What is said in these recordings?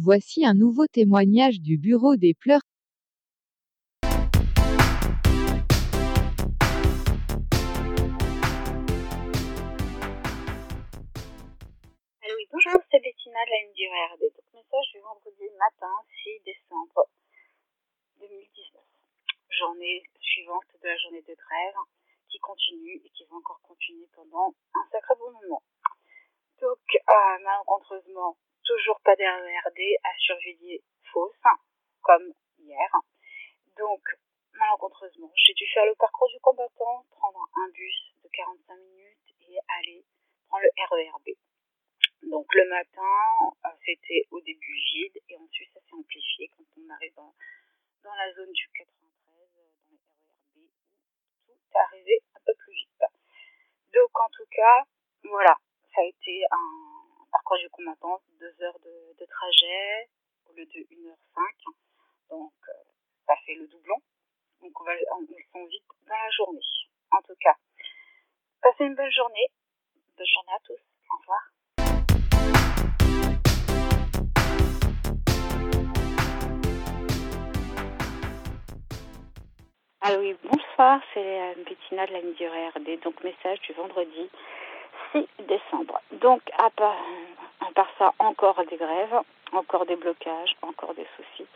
Voici un nouveau témoignage du bureau des pleurs. Allô, bonjour, c'est Bettina de la RRD. Donc, message du vendredi matin, 6 décembre 2019. Journée suivante de la journée de grève qui continue et qui va encore continuer pendant un sacré bon moment. Euh, malencontreusement, toujours pas d'RERD à surveiller fausse, comme hier. Donc, malencontreusement, j'ai dû faire le parcours du combattant, prendre un bus de 45 minutes et aller prendre le RERB. Donc le matin, euh, c'était au début vide et ensuite ça s'est amplifié quand on arrive dans, dans la zone du 93, euh, dans le RERB, où tout est arrivé un peu plus vite. Donc en tout cas, voilà, ça a été un parcours du combattant, deux heures de, trajet au lieu de 1h05. Donc euh, ça fait le doublon. Donc on va on, ils sont vite dans la journée. En tout cas, passez une bonne journée. Bonne journée à tous. Au revoir. Ah oui, bonsoir, c'est euh, Bettina de la du RRD, donc message du vendredi 6 décembre. Donc à part, à part ça, encore des grèves, encore des blocages, encore des soucis.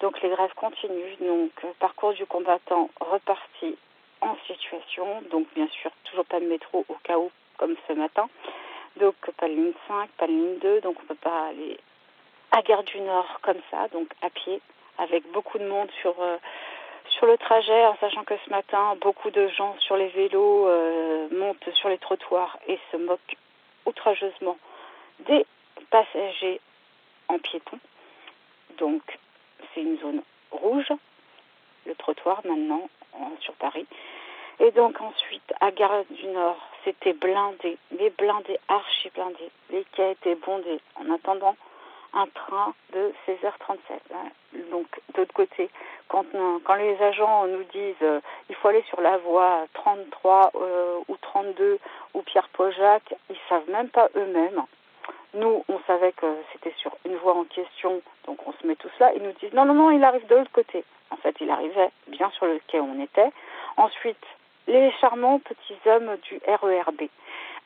Donc les grèves continuent, donc euh, parcours du combattant reparti en situation, donc bien sûr toujours pas de métro au cas où, comme ce matin. Donc pas de ligne 5, pas de ligne 2, donc on peut pas aller à Gare du Nord comme ça, donc à pied, avec beaucoup de monde sur... Euh, sur le trajet, en sachant que ce matin, beaucoup de gens sur les vélos euh, montent sur les trottoirs et se moquent outrageusement des passagers en piéton. Donc, c'est une zone rouge, le trottoir maintenant en, sur Paris. Et donc ensuite, à Gare du Nord, c'était blindé, les blindés, archi blindés. Les quais étaient bondés en attendant un train de 16h37. Donc, d'autre côté, quand, quand les agents nous disent euh, il faut aller sur la voie 33 euh, ou 32 ou Pierre Paujac, ils savent même pas eux-mêmes. Nous, on savait que c'était sur une voie en question, donc on se met tous là. Ils nous disent non, non, non, il arrive de l'autre côté. En fait, il arrivait bien sur le quai où on était. Ensuite, les charmants petits hommes du RERB,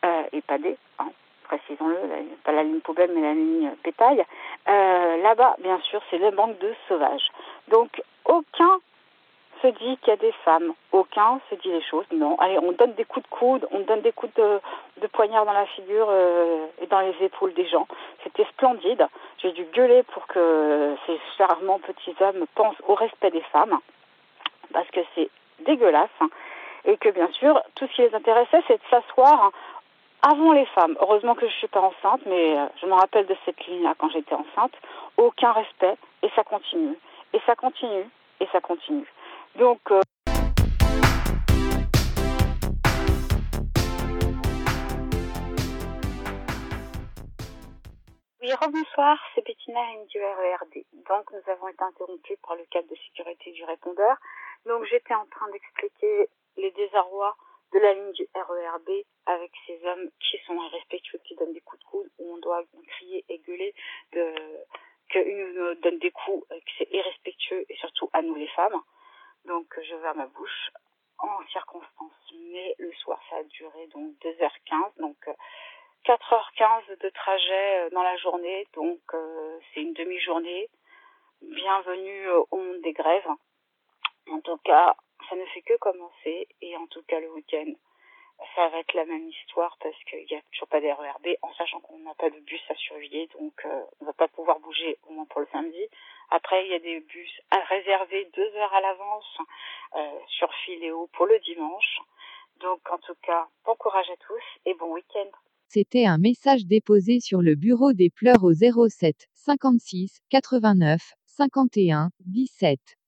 euh, et pas des, hein, précisons-le, pas la ligne poubelle mais la ligne pétaille. Euh, Là-bas, bien sûr, c'est le manque de sauvages. Donc, aucun se dit qu'il y a des femmes, aucun se dit les choses. Non, allez, on donne des coups de coude, on donne des coups de, poignard dans la figure euh, et dans les épaules des gens. C'était splendide. J'ai dû gueuler pour que ces charmants petits hommes pensent au respect des femmes, parce que c'est dégueulasse. Et que bien sûr, tout ce qui les intéressait, c'est de s'asseoir avant les femmes. Heureusement que je suis pas enceinte, mais euh, je me rappelle de cette ligne-là quand j'étais enceinte. Aucun respect et ça continue. Et ça continue et ça continue. Donc euh... Oui, rebonsoir, c'est Bettina du RERD. Donc nous avons été interrompus par le cadre de sécurité du répondeur. Donc j'étais en train d'expliquer les désarrois de la ligne du RERB avec ces hommes qui sont irrespectueux, qui donnent des coups de coude, où on doit crier et gueuler de, donnent des coups, que c'est irrespectueux, et surtout à nous les femmes. Donc je vais à ma bouche en circonstance. Mais le soir, ça a duré donc 2h15, donc 4h15 de trajet dans la journée, donc euh, c'est une demi-journée. Bienvenue au monde des grèves. En tout cas, ça ne fait que commencer et en tout cas le week-end, ça va être la même histoire parce qu'il n'y a toujours pas d'RERB en sachant qu'on n'a pas de bus à surveiller donc euh, on va pas pouvoir bouger au moins pour le samedi. Après il y a des bus à réserver deux heures à l'avance euh, sur Filéo pour le dimanche. Donc en tout cas, bon courage à tous et bon week-end. C'était un message déposé sur le bureau des pleurs au 07 56 89 51 17.